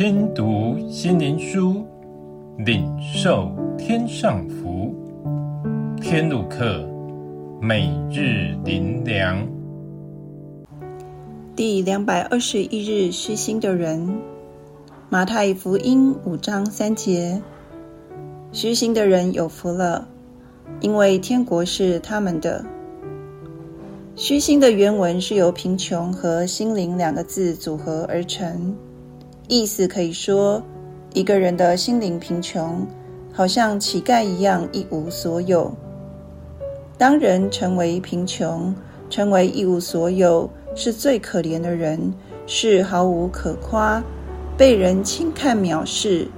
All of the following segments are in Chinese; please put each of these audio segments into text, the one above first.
听读心灵书，领受天上福。天路客，每日灵粮。第两百二十一日，虚心的人。马太福音五章三节：虚心的人有福了，因为天国是他们的。虚心的原文是由贫穷和心灵两个字组合而成，意思可以说，一个人的心灵贫穷，好像乞丐一样一无所有。当人成为贫穷，成为一无所有，是最可怜的人，是毫无可夸，被人轻看藐视，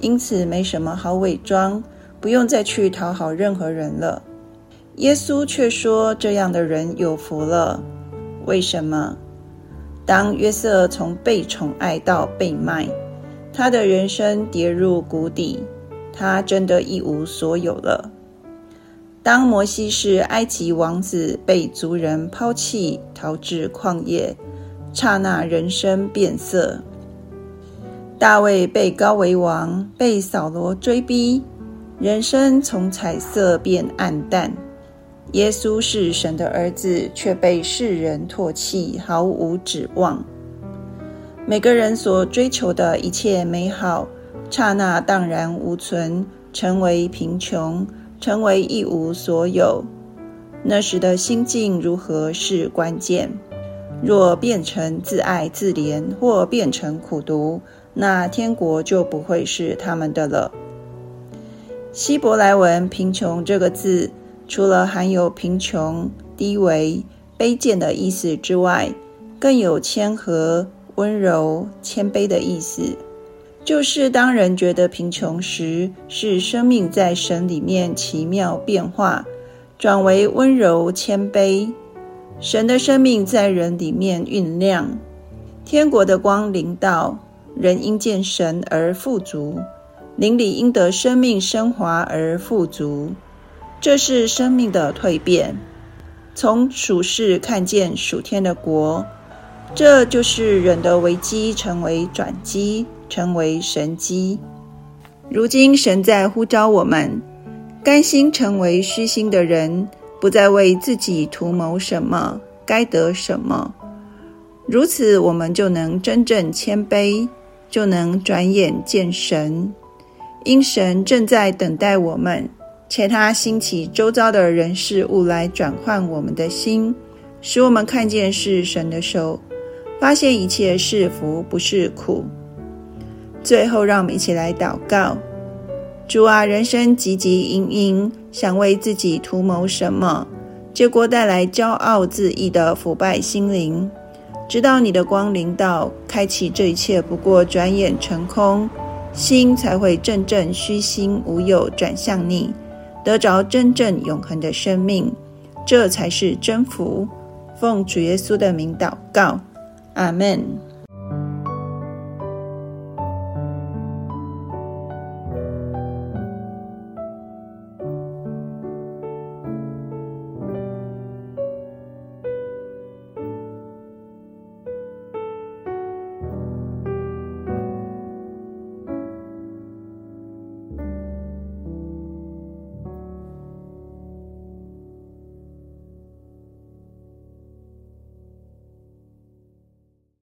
因此没什么好伪装，不用再去讨好任何人了。耶稣却说：“这样的人有福了。为什么？当约瑟从被宠爱到被卖，他的人生跌入谷底，他真的一无所有了。当摩西是埃及王子，被族人抛弃，逃至旷野，刹那人生变色。大卫被高为王，被扫罗追逼，人生从彩色变暗淡。”耶稣是神的儿子，却被世人唾弃，毫无指望。每个人所追求的一切美好，刹那荡然无存，成为贫穷，成为一无所有。那时的心境如何是关键。若变成自爱自怜，或变成苦毒，那天国就不会是他们的了。希伯来文“贫穷”这个字。除了含有贫穷、低微、卑贱的意思之外，更有谦和、温柔、谦卑的意思。就是当人觉得贫穷时，是生命在神里面奇妙变化，转为温柔谦卑。神的生命在人里面酝酿，天国的光临到，人因见神而富足，邻里因得生命升华而富足。这是生命的蜕变，从属世看见属天的国，这就是人的危机成为转机，成为神机。如今神在呼召我们，甘心成为虚心的人，不再为自己图谋什么，该得什么。如此，我们就能真正谦卑，就能转眼见神，因神正在等待我们。且他兴起周遭的人事物来转换我们的心，使我们看见是神的手，发现一切是福，不是苦。最后，让我们一起来祷告：主啊，人生汲汲营营，想为自己图谋什么，结果带来骄傲自义的腐败心灵。直到你的光临到，开启这一切，不过转眼成空，心才会真正虚心无有，转向你。得着真正永恒的生命，这才是真福。奉主耶稣的名祷告，阿门。